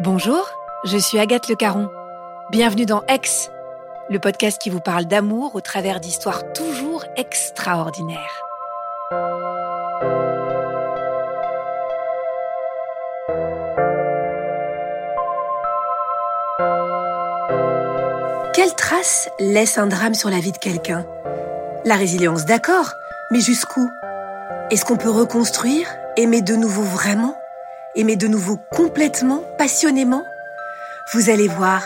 Bonjour, je suis Agathe Le Caron. Bienvenue dans Ex, le podcast qui vous parle d'amour au travers d'histoires toujours extraordinaires. Quelle trace laisse un drame sur la vie de quelqu'un? La résilience, d'accord, mais jusqu'où? Est-ce qu'on peut reconstruire, aimer de nouveau vraiment? Aimer de nouveau complètement, passionnément? Vous allez voir,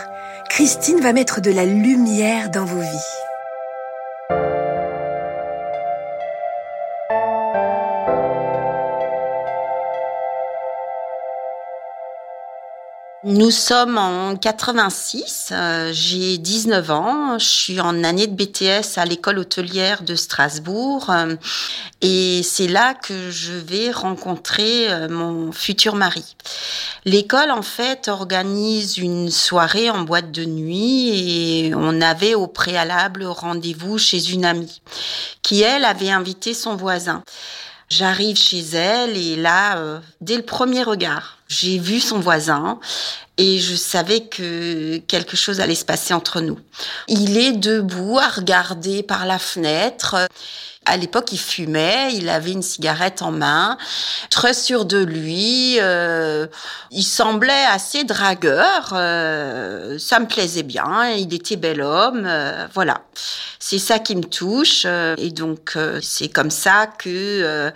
Christine va mettre de la lumière dans vos vies. Nous sommes en 86, euh, j'ai 19 ans, je suis en année de BTS à l'école hôtelière de Strasbourg euh, et c'est là que je vais rencontrer euh, mon futur mari. L'école en fait organise une soirée en boîte de nuit et on avait au préalable rendez-vous chez une amie qui elle avait invité son voisin. J'arrive chez elle et là, dès le premier regard, j'ai vu son voisin et je savais que quelque chose allait se passer entre nous. Il est debout à regarder par la fenêtre. À l'époque, il fumait, il avait une cigarette en main, très sûr de lui. Euh, il semblait assez dragueur. Euh, ça me plaisait bien. Il était bel homme. Euh, voilà, c'est ça qui me touche. et donc, c'est comme ça que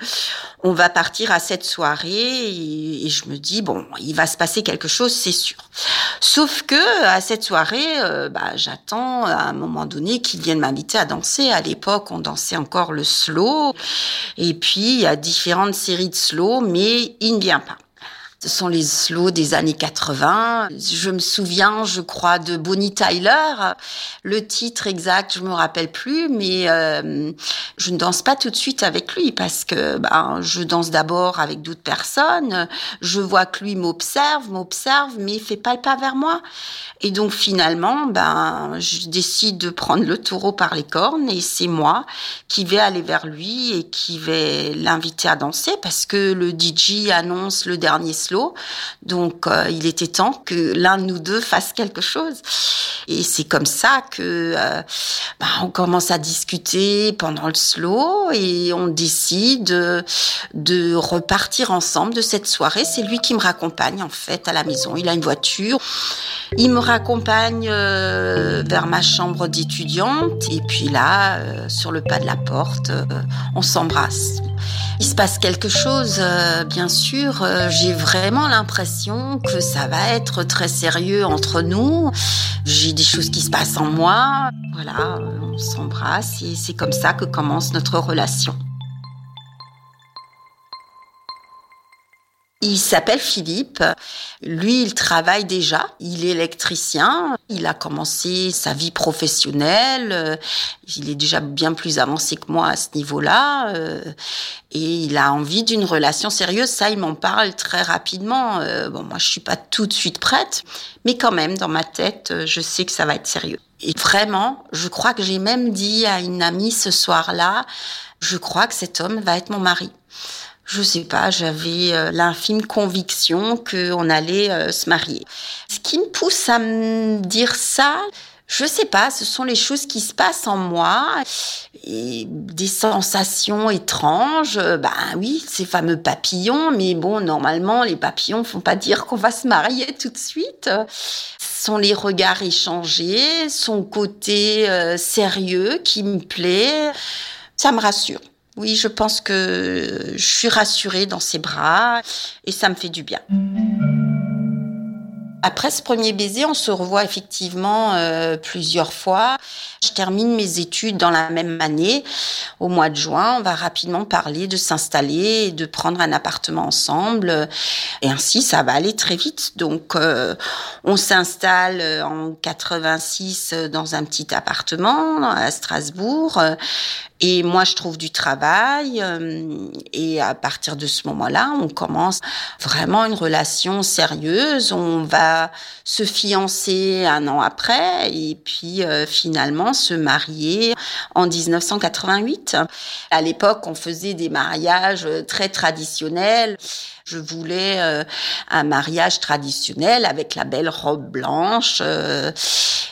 on va partir à cette soirée. Et, je me dis bon, il va se passer quelque chose, c'est sûr. Sauf que à cette soirée, bah, j'attends à un moment donné qu'il vienne m'inviter à danser. À l'époque, on dansait encore slow. Et puis, il y a différentes séries de slow, mais il ne vient pas. Sont les slows des années 80. Je me souviens, je crois, de Bonnie Tyler. Le titre exact, je me rappelle plus, mais euh, je ne danse pas tout de suite avec lui parce que ben, je danse d'abord avec d'autres personnes. Je vois que lui m'observe, m'observe, mais fait pas le pas vers moi. Et donc finalement, ben, je décide de prendre le taureau par les cornes et c'est moi qui vais aller vers lui et qui vais l'inviter à danser parce que le DJ annonce le dernier slow. Donc euh, il était temps que l'un de nous deux fasse quelque chose. Et c'est comme ça que euh, ben, on commence à discuter pendant le slow et on décide de repartir ensemble de cette soirée. C'est lui qui me raccompagne en fait à la maison. Il a une voiture. Il me raccompagne euh, vers ma chambre d'étudiante et puis là, sur le pas de la porte, on s'embrasse. Il se passe quelque chose, bien sûr. J'ai vraiment l'impression que ça va être très sérieux entre nous. J'ai des choses qui se passent en moi. Voilà, on s'embrasse et c'est comme ça que commence notre relation. Il s'appelle Philippe. Lui, il travaille déjà. Il est électricien. Il a commencé sa vie professionnelle. Il est déjà bien plus avancé que moi à ce niveau-là. Euh, et il a envie d'une relation sérieuse. Ça, il m'en parle très rapidement. Euh, bon, moi, je suis pas tout de suite prête. Mais quand même, dans ma tête, je sais que ça va être sérieux. Et vraiment, je crois que j'ai même dit à une amie ce soir-là, je crois que cet homme va être mon mari je sais pas, j'avais euh, l'infime conviction qu'on allait euh, se marier. Ce qui me pousse à me dire ça, je sais pas, ce sont les choses qui se passent en moi et des sensations étranges. Ben oui, ces fameux papillons, mais bon, normalement, les papillons font pas dire qu'on va se marier tout de suite. Ce sont les regards échangés, son côté sérieux qui me plaît. Ça me rassure. Oui, je pense que je suis rassurée dans ses bras et ça me fait du bien. Après ce premier baiser, on se revoit effectivement euh, plusieurs fois. Je termine mes études dans la même année. Au mois de juin, on va rapidement parler de s'installer et de prendre un appartement ensemble. Et ainsi, ça va aller très vite. Donc, euh, on s'installe en 86 dans un petit appartement à Strasbourg. Et moi, je trouve du travail. Euh, et à partir de ce moment-là, on commence vraiment une relation sérieuse. On va se fiancer un an après et puis euh, finalement se marier en 1988. À l'époque, on faisait des mariages très traditionnels. Je voulais euh, un mariage traditionnel avec la belle robe blanche, euh,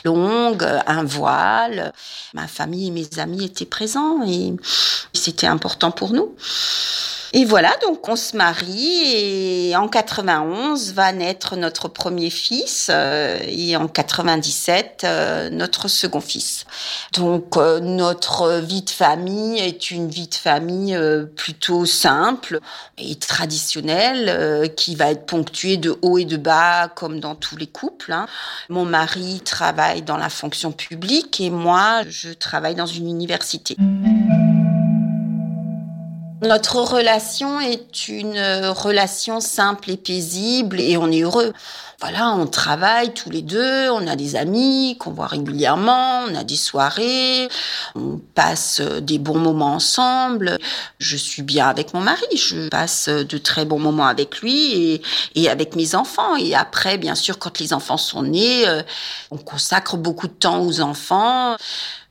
longue, un voile. Ma famille et mes amis étaient présents et c'était important pour nous. Et voilà, donc on se marie et en 91 va naître notre premier fils euh, et en 97 euh, notre second fils. Donc euh, notre vie de famille est une vie de famille plutôt simple et traditionnelle qui va être ponctuée de haut et de bas comme dans tous les couples. Hein. Mon mari travaille dans la fonction publique et moi je travaille dans une université. Notre relation est une relation simple et paisible et on est heureux. Voilà, on travaille tous les deux, on a des amis qu'on voit régulièrement, on a des soirées, on passe des bons moments ensemble. Je suis bien avec mon mari, je passe de très bons moments avec lui et, avec mes enfants. Et après, bien sûr, quand les enfants sont nés, euh, on consacre beaucoup de temps aux enfants.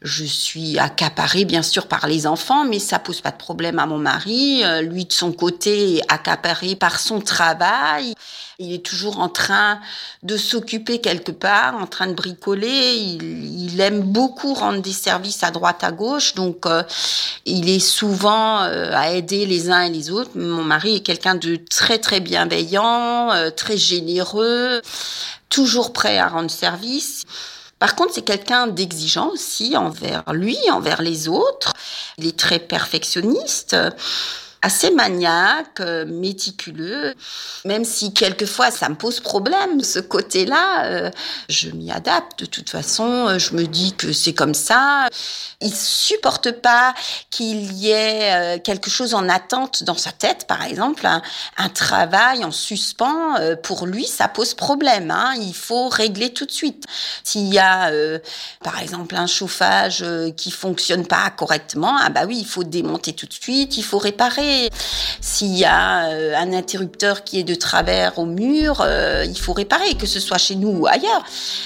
Je suis accaparée bien sûr par les enfants, mais ça pose pas de problème à mon mari. Euh, lui de son côté, accaparé par son travail. Il est toujours en train de s'occuper quelque part, en train de bricoler. Il, aime beaucoup rendre des services à droite, à gauche. Donc, euh, il est souvent euh, à aider les uns et les autres. Mon mari est quelqu'un de très, très bienveillant, très généreux, toujours prêt à rendre service. Par contre, c'est quelqu'un d'exigeant aussi envers lui, envers les autres. Il est très perfectionniste assez maniaque, euh, méticuleux, même si quelquefois ça me pose problème, ce côté-là, euh, je m'y adapte. De toute façon, euh, je me dis que c'est comme ça. Il supporte pas qu'il y ait quelque chose en attente dans sa tête, par exemple, un, travail en suspens. pour lui, ça pose problème. Hein. Il faut régler tout de suite. S'il y a, par exemple, un chauffage qui fonctionne pas correctement, ah bah oui, il faut démonter tout de suite, il faut réparer. S'il y a euh, un interrupteur qui est de travers au mur, euh, il faut réparer, que ce soit chez nous ou ailleurs.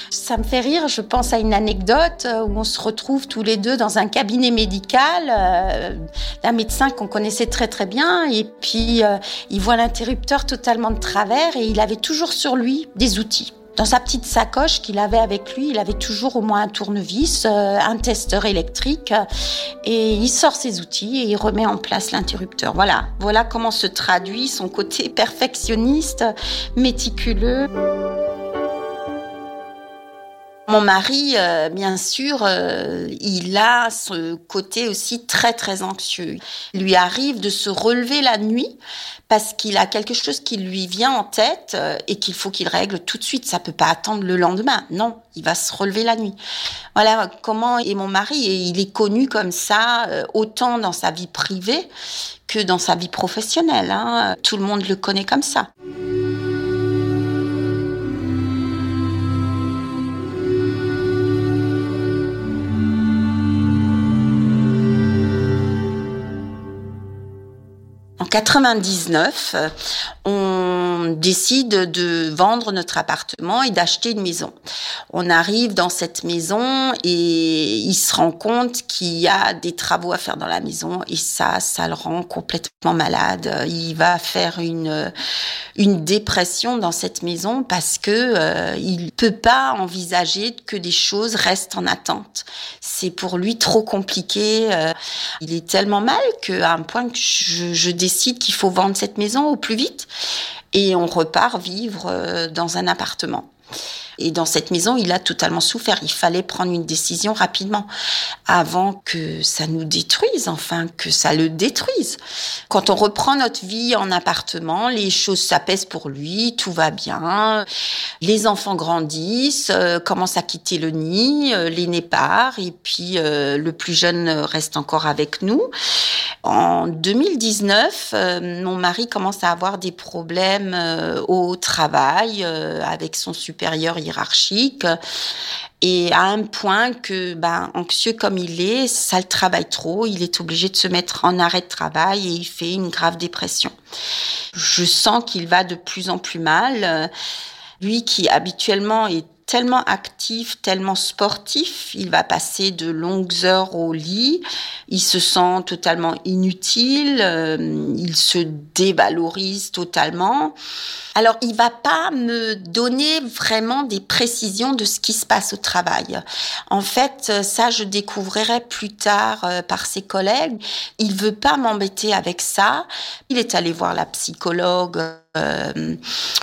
Ça me fait rire, je pense à une anecdote euh, où on se retrouve tous les deux dans un cabinet médical, d'un médecin qu'on connaissait très très bien, et puis il voit l'interrupteur totalement de travers et il avait toujours sur lui des outils. Dans sa petite sacoche qu'il avait avec lui, il avait toujours au moins un tournevis, euh, un testeur électrique, et il sort ses outils et il remet en place l'interrupteur. Voilà, voilà comment se traduit son côté perfectionniste, méticuleux. Mon mari, euh, bien sûr, euh, il a ce côté aussi très très anxieux. Il lui arrive de se relever la nuit parce qu'il a quelque chose qui lui vient en tête euh, et qu'il faut qu'il règle tout de suite. Ça peut pas attendre le lendemain. Non, il va se relever la nuit. Voilà comment est mon mari et il est connu comme ça autant dans sa vie privée que dans sa vie professionnelle. Hein. Tout le monde le connaît comme ça. 99, on décide de vendre notre appartement et d'acheter une maison. On arrive dans cette maison et il se rend compte qu'il y a des travaux à faire dans la maison et ça, ça le rend complètement malade. Il va faire une une dépression dans cette maison parce que euh, il peut pas envisager que des choses restent en attente. C'est pour lui trop compliqué. Euh, il est tellement mal qu'à un point je décide qu'il faut vendre cette maison au plus vite et on repart vivre euh, dans un appartement. Et dans cette maison, il a totalement souffert. Il fallait prendre une décision rapidement avant que ça nous détruise, enfin que ça le détruise. Quand on reprend notre vie en appartement, les choses s'apaisent pour lui, tout va bien. Les enfants grandissent, euh, commencent à quitter le nid, euh, l'aîné part et puis euh, le plus jeune reste encore avec nous. En 2019, mon mari commence à avoir des problèmes au travail avec son supérieur et à un point que, ben, anxieux comme il est, ça le travaille trop, il est obligé de se mettre en arrêt de travail et il fait une grave dépression. Je sens qu'il va de plus en plus mal. Lui qui habituellement est tellement actif, tellement sportif, il va passer de longues heures au lit, il se sent totalement inutile, euh, il se dévalorise totalement. Alors, il va pas me donner vraiment des précisions de ce qui se passe au travail. En fait, ça, je découvrirai plus tard euh, par ses collègues. Il veut pas m'embêter avec ça. Il est allé voir la psychologue euh,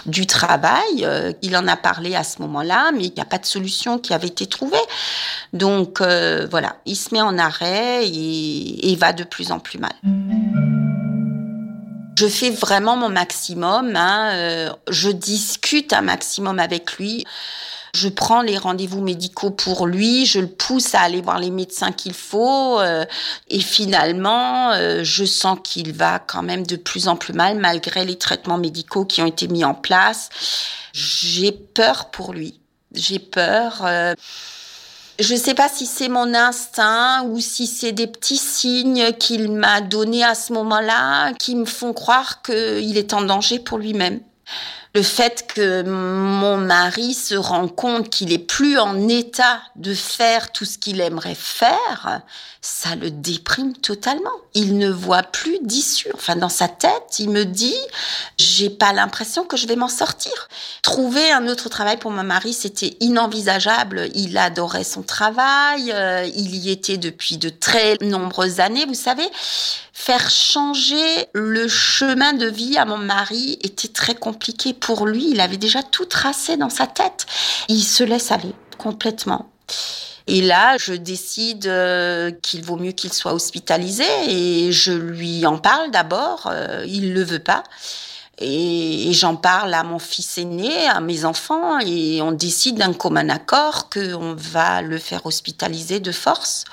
du travail. Euh, il en a parlé à ce moment-là, mais il n'y a pas de solution qui avait été trouvée. Donc euh, voilà, il se met en arrêt et, va de plus en plus mal. Je fais vraiment mon maximum. Hein, je discute un maximum avec lui. Je prends les rendez-vous médicaux pour lui, je le pousse à aller voir les médecins qu'il faut. Euh, et finalement, euh, je sens qu'il va quand même de plus en plus mal malgré les traitements médicaux qui ont été mis en place. J'ai peur pour lui. J'ai peur. Euh, je ne sais pas si c'est mon instinct ou si c'est des petits signes qu'il m'a donnés à ce moment-là qui me font croire qu'il est en danger pour lui-même le fait que mon mari se rend compte qu'il est plus en état de faire tout ce qu'il aimerait faire, ça le déprime totalement. Il ne voit plus d'issue. Enfin, dans sa tête, il me dit, j'ai pas l'impression que je vais m'en sortir. Trouver un autre travail pour mon mari, c'était inenvisageable. Il adorait son travail, euh, il y était depuis de très nombreuses années, vous savez faire changer le chemin de vie à mon mari était très compliqué lui. Il avait déjà tout tracé dans sa tête. Il se laisse aller complètement. Et là, je décide euh, qu'il vaut mieux qu'il soit hospitalisé et je lui en parle d'abord. Euh, il le veut pas. Et, j'en parle à mon fils aîné, à mes enfants, et on décide d'un commun accord qu'on va le faire hospitaliser de force.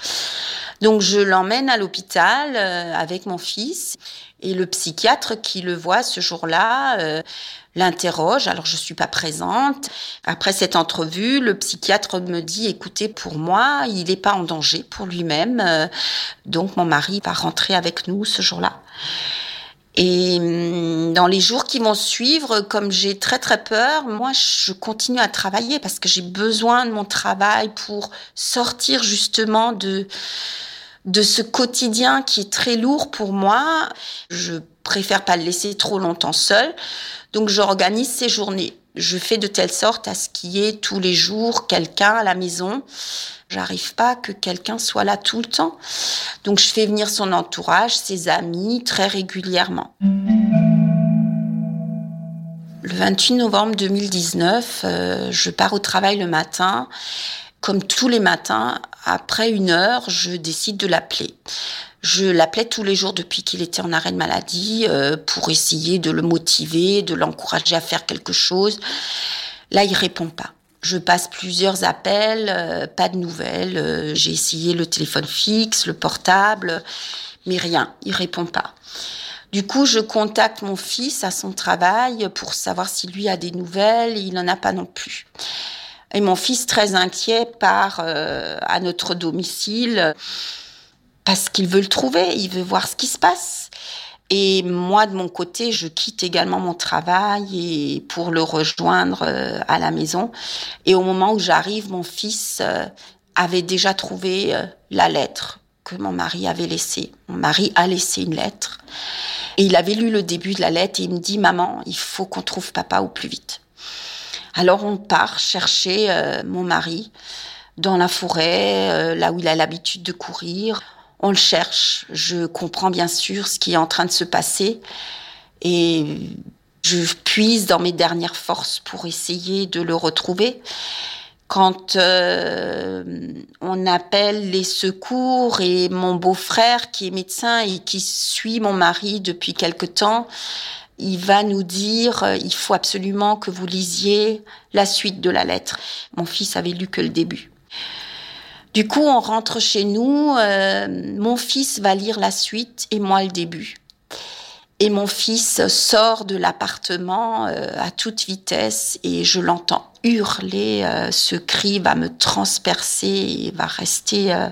Donc je l'emmène à l'hôpital euh, avec mon fils et le psychiatre qui le voit ce jour-là euh, l'interroge. Alors je suis pas présente. Après cette entrevue, le psychiatre me dit "Écoutez, pour moi, il n'est pas en danger pour lui-même. Euh, donc mon mari va rentrer avec nous ce jour-là." Et hum, dans les jours qui vont suivre, comme j'ai très très peur, moi je continue à travailler parce que j'ai besoin de mon travail pour sortir justement de de ce quotidien qui est très lourd pour moi. Je préfère pas le laisser trop longtemps seul. Donc j'organise ces journées. Je fais de telle sorte à ce qu'il y ait tous les jours quelqu'un à la maison. J'arrive pas que quelqu'un soit là tout le temps. Donc je fais venir son entourage, ses amis très régulièrement. Le 28 novembre 2019, euh, je pars au travail le matin comme tous les matins, après une heure, je décide de l'appeler. Je l'appelais tous les jours depuis qu'il était en arrêt de maladie euh, pour essayer de le motiver, de l'encourager à faire quelque chose. Là, il répond pas. Je passe plusieurs appels, euh, pas de nouvelles. Euh, j'ai essayé le téléphone fixe, le portable, mais rien. Il répond pas. Du coup, je contacte mon fils à son travail pour savoir si lui a des nouvelles. il n'en a pas non plus. Et mon fils, très inquiet, part euh, à notre domicile parce qu'il veut le trouver, il veut voir ce qui se passe. Et moi, de mon côté, je quitte également mon travail et pour le rejoindre euh, à la maison. Et au moment où j'arrive, mon fils euh, avait déjà trouvé la lettre que mon mari avait laissée. Mon mari a laissé une lettre. Et il avait lu le début de la lettre et il me dit, maman, il faut qu'on trouve papa au plus vite. Alors on part chercher euh, mon mari dans la forêt, euh, là où il a l'habitude de courir. On le cherche. Je comprends bien sûr ce qui est en train de se passer. Et je puise dans mes dernières forces pour essayer de le retrouver. Quand euh, on appelle les secours et mon beau-frère qui est médecin et qui suit mon mari depuis quelque temps, il va nous dire euh, il faut absolument que vous lisiez la suite de la lettre. Mon fils avait lu que le début. Du coup, on rentre chez nous, euh, mon fils va lire la suite et moi le début. Et mon fils sort de l'appartement euh, à toute vitesse et je l'entends hurler. Euh, ce cri va me transpercer et va rester, euh,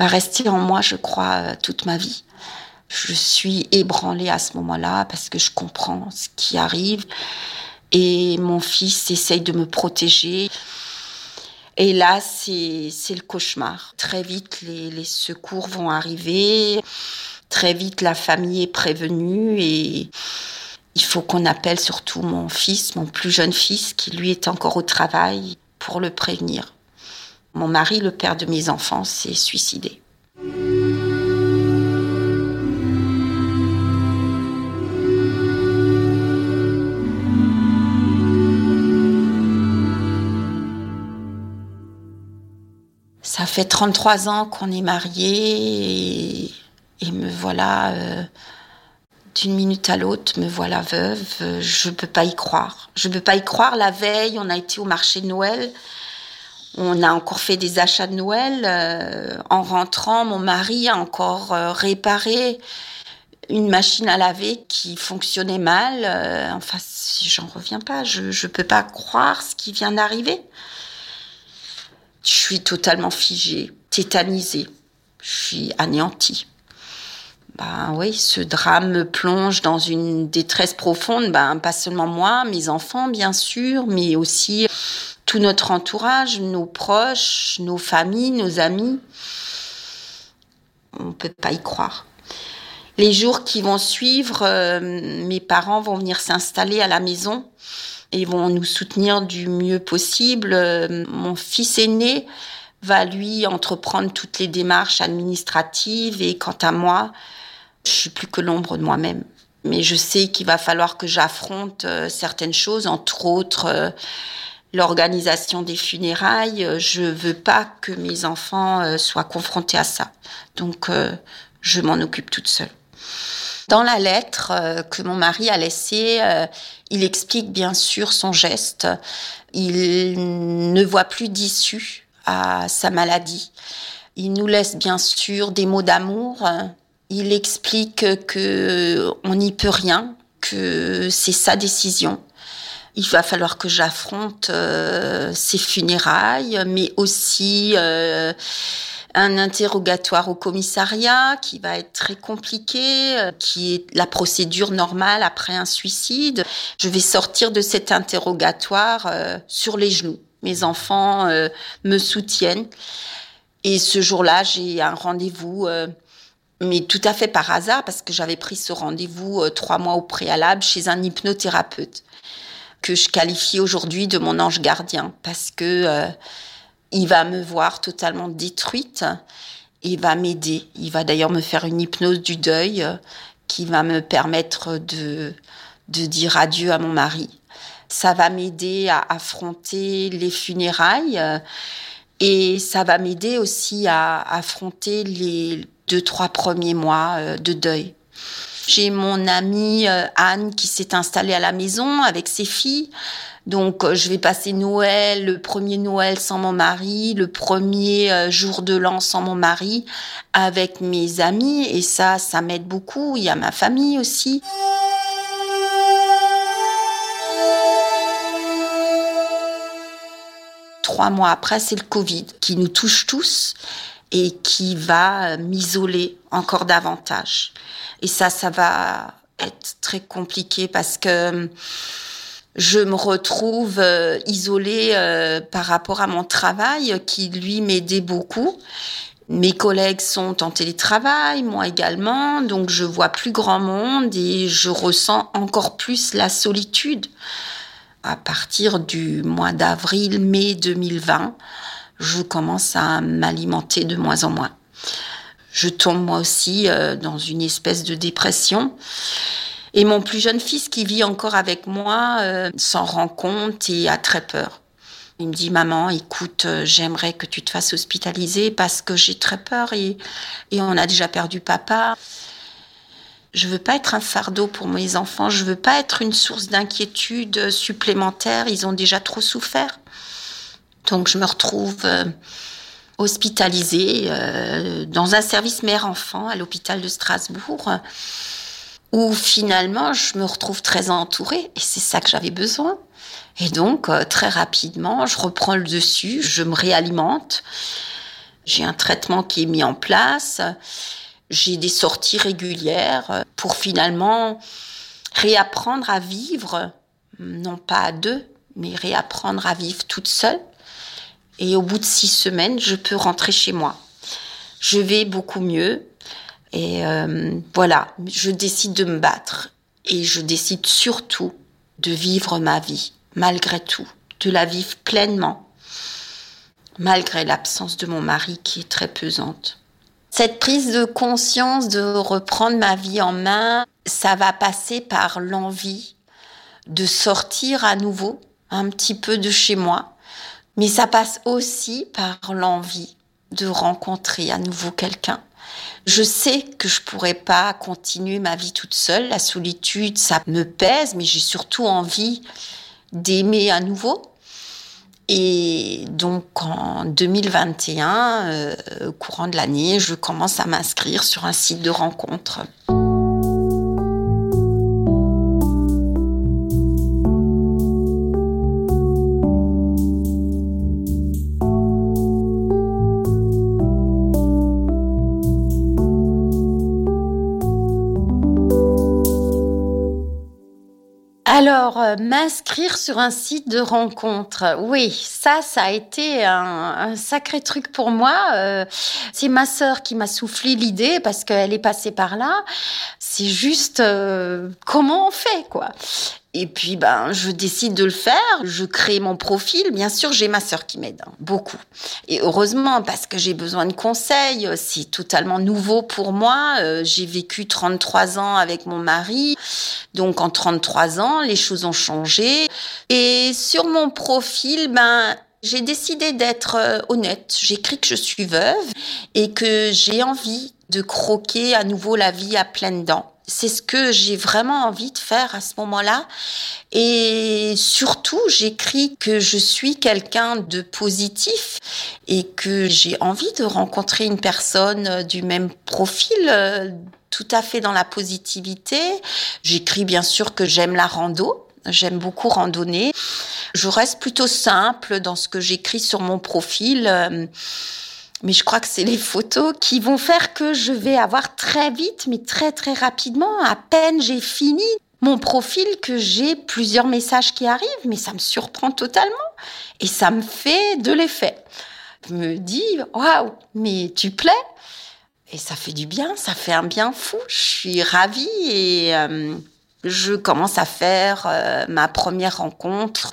va rester en moi, je crois, toute ma vie. Je suis ébranlée à ce moment-là parce que je comprends ce qui arrive. Et mon fils essaye de me protéger. Et là, c'est le cauchemar. Très vite, les, les secours vont arriver. Très vite, la famille est prévenue et il faut qu'on appelle surtout mon fils, mon plus jeune fils, qui lui est encore au travail, pour le prévenir. Mon mari, le père de mes enfants, s'est suicidé. Fait 33 ans qu'on est mariés et me voilà, euh, d'une minute à l'autre, me voilà veuve. Euh, je peux pas y croire. Je peux pas y croire. La veille, on a été au marché de Noël. On a encore fait des achats de Noël. Euh, en rentrant, mon mari a encore réparé une machine à laver qui fonctionnait mal. enfin, j'en reviens pas. Je ne peux pas croire ce qui vient d'arriver. Je suis totalement figée, tétanisée. Je suis anéantie ben oui, ce drame me plonge dans une détresse profonde. Ben, pas seulement moi, mes enfants, bien sûr, mais aussi tout notre entourage, nos proches, nos familles, nos amis. On ne peut pas y croire. Les jours qui vont suivre, euh, mes parents vont venir s'installer à la maison et vont nous soutenir du mieux possible. Euh, mon fils aîné va lui entreprendre toutes les démarches administratives et quant à moi, je suis plus que l'ombre de moi-même. Mais je sais qu'il va falloir que j'affronte euh, certaines choses, entre autres euh, l'organisation des funérailles. Je veux pas que mes enfants soient confrontés à ça. Donc, je m'en occupe toute seule. Dans la lettre que mon mari a laissée, il explique bien sûr son geste. Il ne voit plus d'issue à sa maladie. Il nous laisse bien sûr des mots d'amour, il explique que on n'y peut rien, que c'est sa décision. Il va falloir que j'affronte euh, ses funérailles, mais aussi euh, un interrogatoire au commissariat qui va être très compliqué, euh, qui est la procédure normale après un suicide. Je vais sortir de cet interrogatoire sur les genoux. Mes enfants me soutiennent. Et ce jour-là, j'ai un rendez-vous mais tout à fait par hasard, parce que j'avais pris ce rendez-vous euh, trois mois au préalable chez un hypnothérapeute, que je qualifie aujourd'hui de mon ange gardien, parce que euh, il va me voir totalement détruite et va m'aider. Il va d'ailleurs me faire une hypnose du deuil euh, qui va me permettre de, de dire adieu à mon mari. Ça va m'aider à affronter les funérailles et ça va m'aider aussi à affronter les deux, trois premiers mois euh, de deuil. J'ai mon amie euh, Anne qui s'est installée à la maison avec ses filles. Donc, euh, je vais passer Noël, le premier Noël sans mon mari, le premier jour de l'an sans mon mari, avec mes amis. Et ça, ça m'aide beaucoup. Il y a ma famille aussi. Trois mois après, c'est le Covid qui nous touche tous et qui va m'isoler encore davantage. Et ça, ça va être très compliqué parce que je me retrouve euh, isolée euh, par rapport à mon travail qui, lui, m'aidait beaucoup. Mes collègues sont en télétravail, moi également, donc je vois plus grand monde et je ressens encore plus la solitude. À partir du mois d'avril-mai 2020, je commence à m'alimenter de moins en moins. Je tombe moi aussi euh, dans une espèce de dépression. Et mon plus jeune fils qui vit encore avec moi euh, s'en rend compte et a très peur. Il me dit maman, écoute, euh, j'aimerais que tu te fasses hospitaliser parce que j'ai très peur et, on a déjà perdu papa. Je veux pas être un fardeau pour mes enfants, je veux pas être une source d'inquiétude supplémentaire, ils ont déjà trop souffert. Donc je me retrouve euh, hospitalisée dans un service mère-enfant à l'hôpital de Strasbourg, où finalement je me retrouve très entourée, et c'est ça que j'avais besoin. Et donc, euh, très rapidement, je reprends le dessus, je me réalimente. J'ai un traitement qui est mis en place. J'ai des sorties régulières pour finalement réapprendre à vivre, non pas à deux, mais réapprendre à vivre toute seule. Et au bout de six semaines, je peux rentrer chez moi. Je vais beaucoup mieux. Et euh, voilà, je décide de me battre. Et je décide surtout de vivre ma vie malgré tout, de la vivre pleinement, malgré l'absence de mon mari qui est très pesante. Cette prise de conscience de reprendre ma vie en main, ça va passer par l'envie de sortir à nouveau un petit peu de chez moi, mais ça passe aussi par l'envie de rencontrer à nouveau quelqu'un. Je sais que je pourrais pas continuer ma vie toute seule. La solitude, ça me pèse, mais j'ai surtout envie d'aimer à nouveau. Et donc en 2021, euh, courant de l'année, je commence à m'inscrire sur un site de rencontre. Alors, euh, m'inscrire sur un site de rencontre, oui, ça, ça a été un, sacré truc pour moi. Euh, c'est ma sœur qui m'a soufflé l'idée parce qu'elle est passée par là. C'est juste euh, comment on fait, quoi? Et puis, ben, je décide de le faire. Je crée mon profil. Bien sûr, j'ai ma sœur qui m'aide, hein, beaucoup. Et heureusement, parce que j'ai besoin de conseils. C'est totalement nouveau pour moi. Euh, j'ai vécu 33 ans avec mon mari. Donc, en 33 ans, les choses ont changé. Et sur mon profil, ben, j'ai décidé d'être euh, honnête. J'écris que je suis veuve et que j'ai envie de croquer à nouveau la vie à pleines dents c'est ce que j'ai vraiment envie de faire à ce moment-là. Et surtout, j'écris que je suis quelqu'un de positif et que j'ai envie de rencontrer une personne du même profil, euh, tout à fait dans la positivité. J'écris bien sûr que j'aime la rando. J'aime beaucoup randonner. Je reste plutôt simple dans ce que j'écris sur mon profil. Mais je crois que c'est les photos qui vont faire que je vais avoir très vite, mais très très rapidement, à peine j'ai fini mon profil, que j'ai plusieurs messages qui arrivent, mais ça me surprend totalement et ça me fait de l'effet. Je me dis, waouh, mais tu plais Et ça fait du bien, ça fait un bien fou. Je suis ravie et euh, je commence à faire euh, ma première rencontre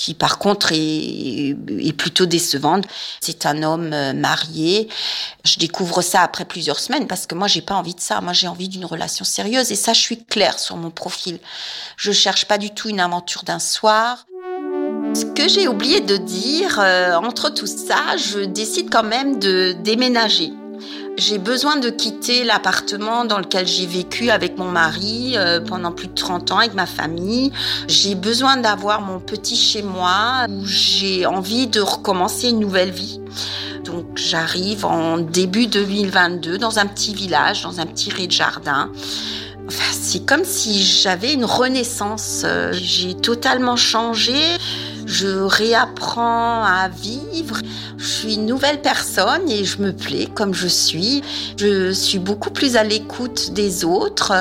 qui par contre est, plutôt décevante. C'est un homme euh, marié. Je découvre ça après plusieurs semaines parce que moi j'ai pas envie de ça. Moi j'ai envie d'une relation sérieuse et ça je suis claire sur mon profil. Je cherche pas du tout une aventure d'un soir. Ce que j'ai oublié de dire, euh, entre tout ça, je décide quand même de déménager. J'ai besoin de quitter l'appartement dans lequel j'ai vécu avec mon mari euh, pendant plus de 30 ans avec ma famille. J'ai besoin d'avoir mon petit chez moi où j'ai envie de recommencer une nouvelle vie. Donc j'arrive en début 2022 dans un petit village, dans un petit rez-de-jardin. Enfin, c'est comme si j'avais une renaissance. Euh, j'ai totalement changé je réapprends à vivre. Je suis une nouvelle personne et je me plais comme je suis. Je suis beaucoup plus à l'écoute des autres.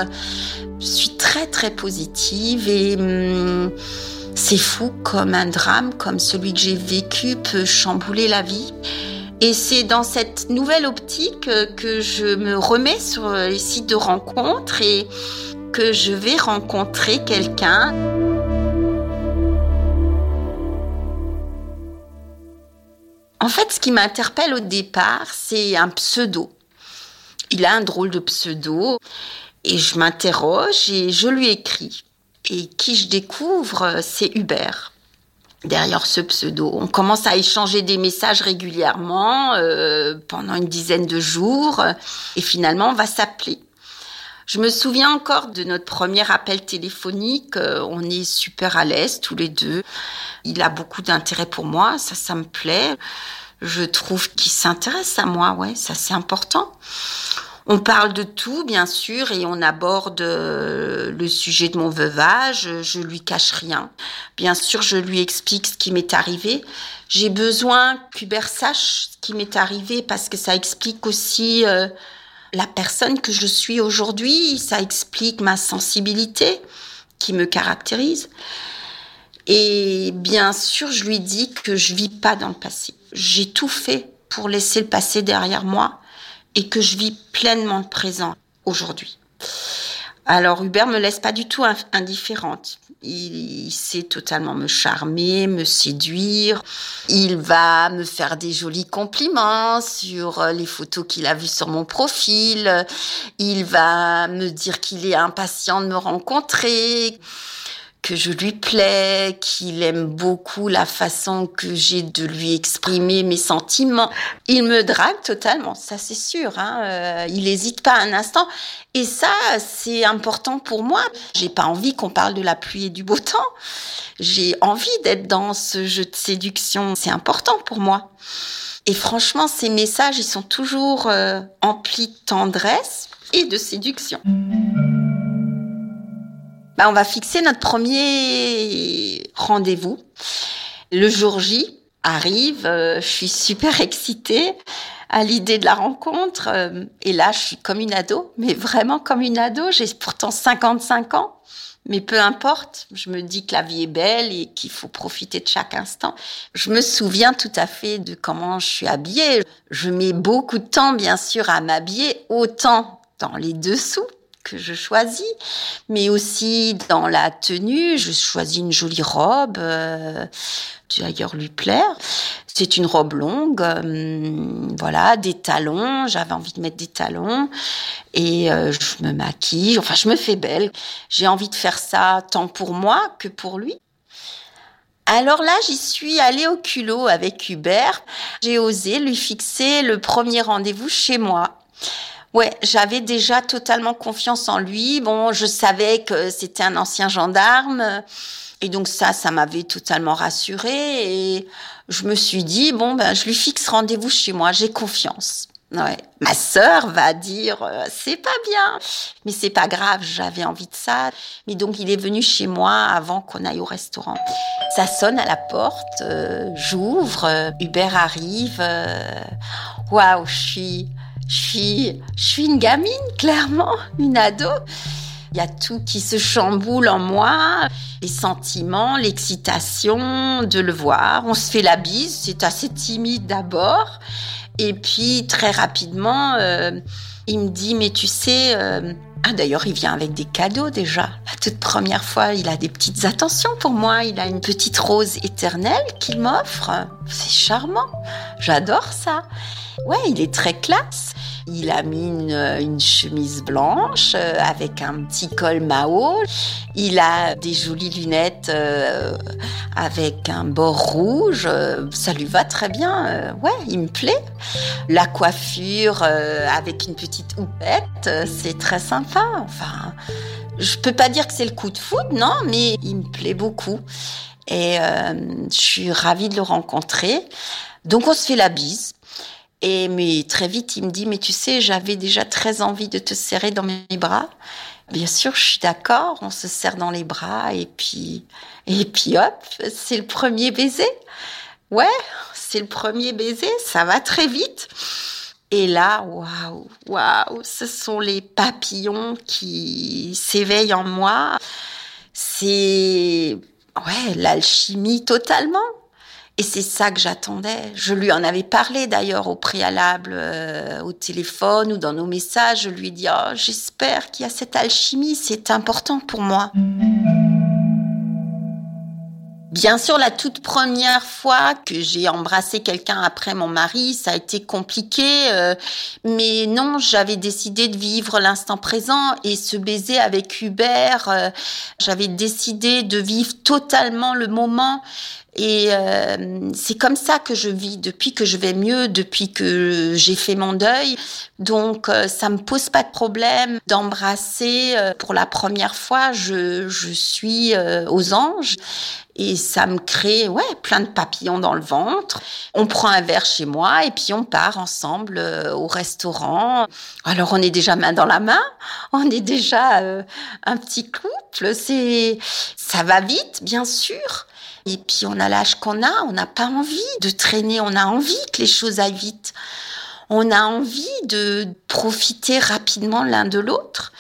Je suis très très positive et hum, c'est fou comme un drame comme celui que j'ai vécu peut chambouler la vie. Et c'est dans cette nouvelle optique que je me remets sur les sites de rencontres et que je vais rencontrer quelqu'un. En fait, ce qui m'interpelle au départ, c'est un pseudo. Il a un drôle de pseudo. Et je m'interroge et je lui écris. Et qui je découvre, c'est Hubert. Derrière ce pseudo, on commence à échanger des messages régulièrement euh, pendant une dizaine de jours et finalement on va s'appeler. Je me souviens encore de notre premier appel téléphonique. Euh, on est super à l'aise tous les deux. Il a beaucoup d'intérêt pour moi, ça, ça me plaît. Je trouve qu'il s'intéresse à moi, ouais, ça c'est important. On parle de tout, bien sûr, et on aborde euh, le sujet de mon veuvage. Je lui cache rien. Bien sûr, je lui explique ce qui m'est arrivé. J'ai besoin qu'Hubert sache ce qui m'est arrivé parce que ça explique aussi euh, la personne que je suis aujourd'hui. Ça explique ma sensibilité qui me caractérise. Et bien sûr, je lui dis que je vis pas dans le passé. J'ai tout fait pour laisser le passé derrière moi et que je vis pleinement le présent aujourd'hui. Alors Hubert me laisse pas du tout indifférente. Il, sait totalement me charmer, me séduire. Il va me faire des jolis compliments sur les photos qu'il a vues sur mon profil. Il va me dire qu'il est impatient de me rencontrer que je lui plais, qu'il aime beaucoup la façon que j'ai de lui exprimer mes sentiments. Il me drague totalement, ça c'est sûr. Hein. Euh, il n'hésite pas un instant. Et ça, c'est important pour moi. J'ai pas envie qu'on parle de la pluie et du beau temps. J'ai envie d'être dans ce jeu de séduction. C'est important pour moi. Et franchement, ces messages, ils sont toujours euh, emplis de tendresse et de séduction. Bah, on va fixer notre premier rendez-vous. Le jour J arrive, euh, je suis super excitée à l'idée de la rencontre. Euh, et là, je suis comme une ado, mais vraiment comme une ado. J'ai pourtant 55 ans. Mais peu importe, je me dis que la vie est belle et qu'il faut profiter de chaque instant. Je me souviens tout à fait de comment je suis habillée. Je mets beaucoup de temps, bien sûr, à m'habiller, autant dans les dessous que je choisis, mais aussi dans la tenue, je choisis une jolie robe, euh, d'ailleurs lui plaire. C'est une robe longue, euh, voilà, des talons. J'avais envie de mettre des talons et euh, je me maquille. Enfin, je me fais belle. J'ai envie de faire ça tant pour moi que pour lui. Alors là, j'y suis allée au culot avec Hubert. J'ai osé lui fixer le premier rendez-vous chez moi. Ouais, j'avais déjà totalement confiance en lui. Bon, je savais que c'était un ancien gendarme. Et donc ça, ça m'avait totalement rassurée. Et je me suis dit, bon, ben, je lui fixe rendez-vous chez moi, j'ai confiance. Ma sœur va dire euh, c'est pas bien, mais c'est pas grave, j'avais envie de ça. Mais donc il est venu chez moi avant qu'on aille au restaurant. Ça sonne à la porte, euh, j'ouvre, euh, Hubert arrive. Waouh, je suis je suis, je suis une gamine, clairement, une ado. Il y a tout qui se chamboule en moi, les sentiments, l'excitation de le voir. On se fait la bise, c'est assez timide d'abord. Et puis très rapidement, euh, il me dit, mais tu sais, euh, ah d'ailleurs, il vient avec des cadeaux déjà. La toute première fois, il a des petites attentions pour moi. Il a une petite rose éternelle qu'il m'offre. C'est charmant. J'adore ça. Ouais, il est très classe. Il a mis une, chemise blanche euh, avec un petit col Mao. Il a des jolies lunettes euh, avec un bord rouge. Ça lui va très bien. ouais, il me plaît. La coiffure avec une petite houppette, c'est très sympa. Enfin, je peux pas dire que c'est le coup de foudre, non, mais il me plaît beaucoup. Et euh, je suis ravie de le rencontrer. Donc on se fait la bise. Et mais très vite, il me dit, mais tu sais, j'avais déjà très envie de te serrer dans mes bras. Bien sûr, je suis d'accord. On se serre dans les bras et puis et puis hop, c'est le premier baiser. Ouais, c'est le premier baiser. Ça va très vite. Et là, waouh, waouh, ce sont les papillons qui s'éveillent en moi. C'est ouais, l'alchimie totalement. Et c'est ça que j'attendais. Je lui en avais parlé d'ailleurs au préalable, euh, au téléphone ou dans nos messages. Je lui ai dit, oh, j'espère qu'il y a cette alchimie, c'est important pour moi. Bien sûr, la toute première fois que j'ai embrassé quelqu'un après mon mari, ça a été compliqué, euh, mais non, j'avais décidé de vivre l'instant présent et ce baiser avec Hubert, euh, j'avais décidé de vivre totalement le moment. Et euh, c'est comme ça que je vis depuis que je vais mieux, depuis que j'ai fait mon deuil. Donc euh, ça me pose pas de problème d'embrasser euh, pour la première fois. Je, suis aux anges et ça me crée ouais plein de papillons dans le ventre. On prend un verre chez moi et puis on part ensemble au restaurant. Alors on est déjà main dans la main, on est déjà un petit couple. C'est ça va vite bien sûr. Et puis on a l'âge qu'on a, on n'a pas envie de traîner, on a envie que les choses aillent vite. On a envie de profiter rapidement l'un de l'autre.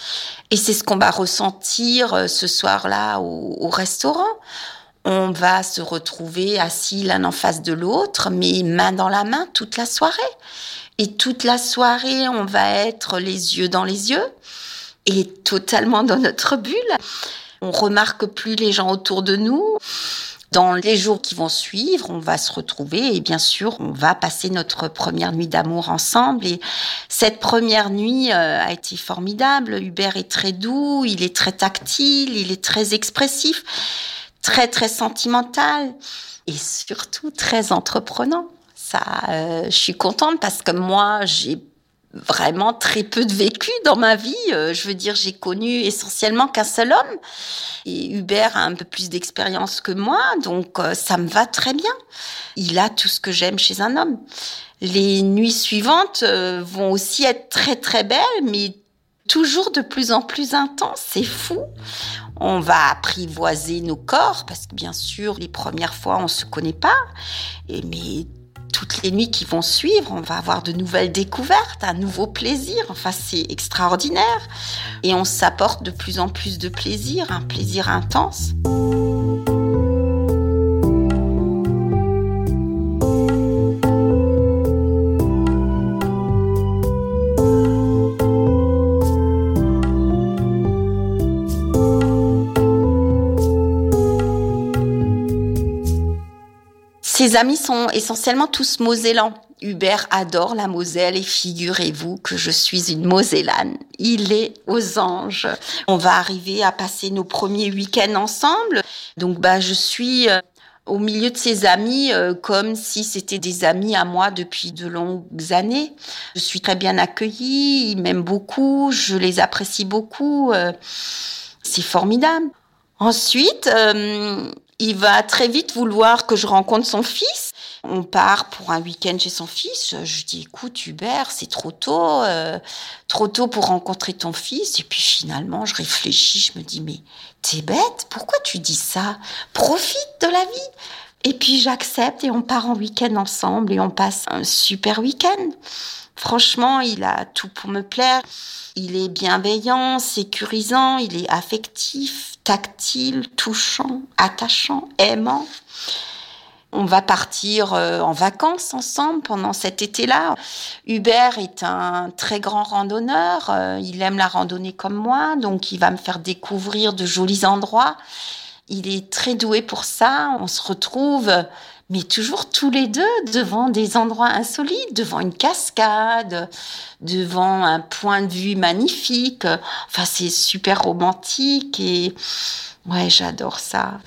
Et c'est ce qu'on va ressentir euh, ce soir-là au, restaurant. On va se retrouver assis l'un en face de l'autre, mais main dans la main toute la soirée. Et toute la soirée, on va être les yeux dans les yeux et totalement dans notre bulle. On remarque plus les gens autour de nous. Dans les jours qui vont suivre, on va se retrouver et bien sûr, on va passer notre première nuit d'amour ensemble. Et cette première nuit euh, a été formidable. Hubert est très doux, il est très tactile, il est très expressif, très très sentimental et surtout très entreprenant. Ça, euh, je suis contente parce que moi, j'ai vraiment très peu de vécu dans ma vie. Euh, je veux dire, j'ai connu essentiellement qu'un seul homme. Et Hubert a un peu plus d'expérience que moi, donc euh, ça me va très bien. Il a tout ce que j'aime chez un homme. Les nuits suivantes euh, vont aussi être très très belles, mais toujours de plus en plus intenses. C'est fou. On va apprivoiser nos corps parce que bien sûr, les premières fois, on se connaît pas. Et mais toutes les nuits qui vont suivre, on va avoir de nouvelles découvertes, un nouveau plaisir. Enfin, c'est extraordinaire. Et on s'apporte de plus en plus de plaisir, un plaisir intense. Ses amis sont essentiellement tous mosellans. Hubert adore la Moselle et figurez-vous que je suis une Mosellane. Il est aux anges. On va arriver à passer nos premiers week-ends ensemble. Donc bah je suis euh, au milieu de ses amis euh, comme si c'était des amis à moi depuis de longues années. Je suis très bien accueillie, ils m'aiment beaucoup, je les apprécie beaucoup. Euh, c'est formidable. Ensuite, il va très vite vouloir que je rencontre son fils. On part pour un week-end chez son fils. Je dis, écoute, Hubert, c'est trop tôt, euh, trop tôt pour rencontrer ton fils. Et puis finalement, je réfléchis, je me dis, mais t'es bête, pourquoi tu dis ça? Profite de la vie. Et puis j'accepte et on part en week-end ensemble et on passe un super week-end. Franchement, il a tout pour me plaire. Il est bienveillant, sécurisant, il est affectif, tactile, touchant, attachant, aimant. On va partir euh, en vacances ensemble pendant cet été-là. Hubert est un très grand randonneur. Euh, il aime la randonnée comme moi, donc il va me faire découvrir de jolis endroits. Il est très doué pour ça. On se retrouve, mais toujours tous les deux devant des endroits insolites, devant une cascade, devant un point de vue magnifique. Enfin, c'est super romantique et ouais, j'adore ça.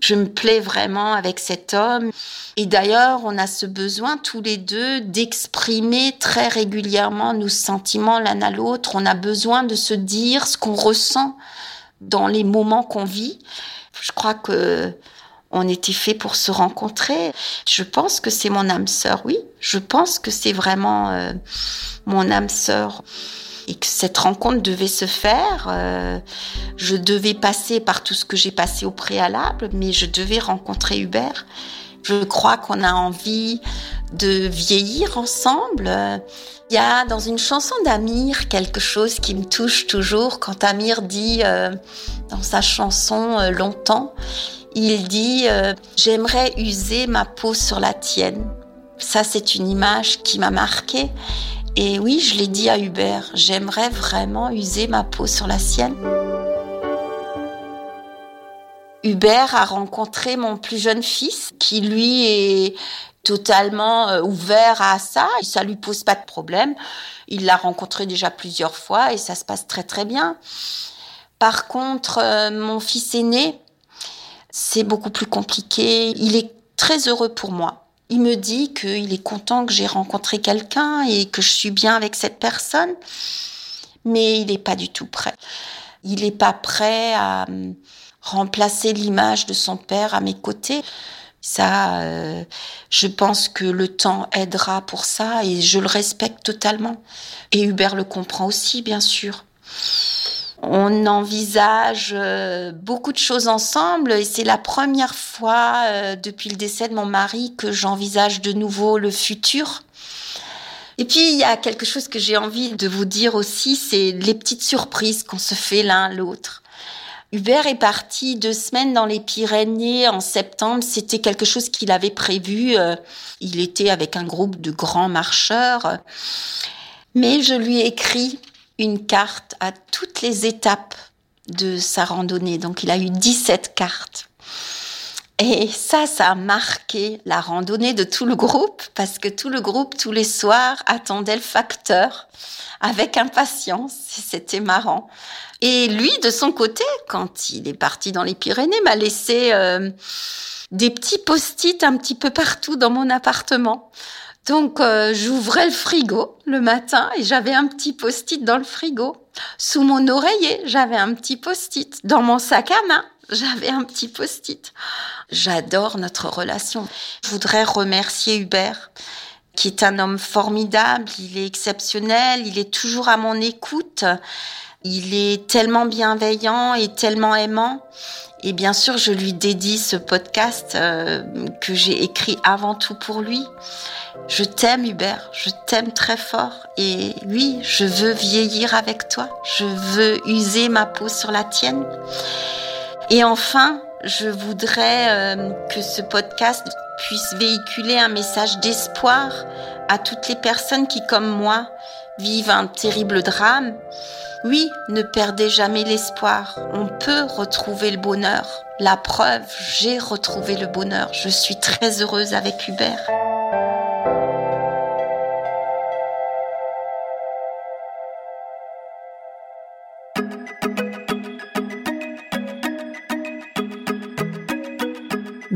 Je me plais vraiment avec cet homme. Et d'ailleurs, on a ce besoin tous les deux d'exprimer très régulièrement nos sentiments l'un à l'autre. On a besoin de se dire ce qu'on ressent dans les moments qu'on vit. Je crois que on était fait pour se rencontrer. Je pense que c'est mon âme sœur, oui. Je pense que c'est vraiment euh, mon âme sœur et que cette rencontre devait se faire. Euh, je devais passer par tout ce que j'ai passé au préalable, mais je devais rencontrer Hubert. Je crois qu'on a envie de vieillir ensemble. Il y a dans une chanson d'Amir quelque chose qui me touche toujours quand Amir dit euh, dans sa chanson Longtemps, il dit euh, J'aimerais user ma peau sur la tienne. Ça, c'est une image qui m'a marquée. Et oui, je l'ai dit à Hubert J'aimerais vraiment user ma peau sur la sienne. Hubert a rencontré mon plus jeune fils, qui lui est totalement euh, ouvert à ça. Ça lui pose pas de problème. Il l'a rencontré déjà plusieurs fois et ça se passe très très bien. Par contre, euh, mon fils aîné, c'est beaucoup plus compliqué. Il est très heureux pour moi. Il me dit qu'il est content que j'ai rencontré quelqu'un et que je suis bien avec cette personne, mais il n'est pas du tout prêt. Il n'est pas prêt à hum, remplacer l'image de son père à mes côtés. Ça, euh, je pense que le temps aidera pour ça et je le respecte totalement. Et Hubert le comprend aussi, bien sûr. On envisage euh, beaucoup de choses ensemble et c'est la première fois euh, depuis le décès de mon mari que j'envisage de nouveau le futur. Et puis, il y a quelque chose que j'ai envie de vous dire aussi, c'est les petites surprises qu'on se fait l'un l'autre. Hubert est parti deux semaines dans les Pyrénées en septembre. C'était quelque chose qu'il avait prévu. Euh, il était avec un groupe de grands marcheurs. Mais je lui ai écrit une carte à toutes les étapes de sa randonnée. Donc il a eu 17 cartes. Et ça, ça a marqué la randonnée de tout le groupe parce que tout le groupe, tous les soirs, attendait le facteur avec impatience. C'était marrant. Et lui, de son côté, quand il est parti dans les Pyrénées, m'a laissé euh, des petits post-it un petit peu partout dans mon appartement. Donc euh, j'ouvrais le frigo le matin et j'avais un petit post-it dans le frigo. Sous mon oreiller, j'avais un petit post-it. Dans mon sac à main, j'avais un petit post-it. J'adore notre relation. Je voudrais remercier Hubert qui est un homme formidable, il est exceptionnel, il est toujours à mon écoute. Il est tellement bienveillant et tellement aimant. Et bien sûr, je lui dédie ce podcast euh, que j'ai écrit avant tout pour lui. Je t'aime Hubert, je t'aime très fort et oui, je veux vieillir avec toi, je veux user ma peau sur la tienne. Et enfin, je voudrais euh, que ce podcast puisse véhiculer un message d'espoir à toutes les personnes qui, comme moi, vivent un terrible drame oui, ne perdez jamais l'espoir. On peut retrouver le bonheur. La preuve, j'ai retrouvé le bonheur. Je suis très heureuse avec Hubert.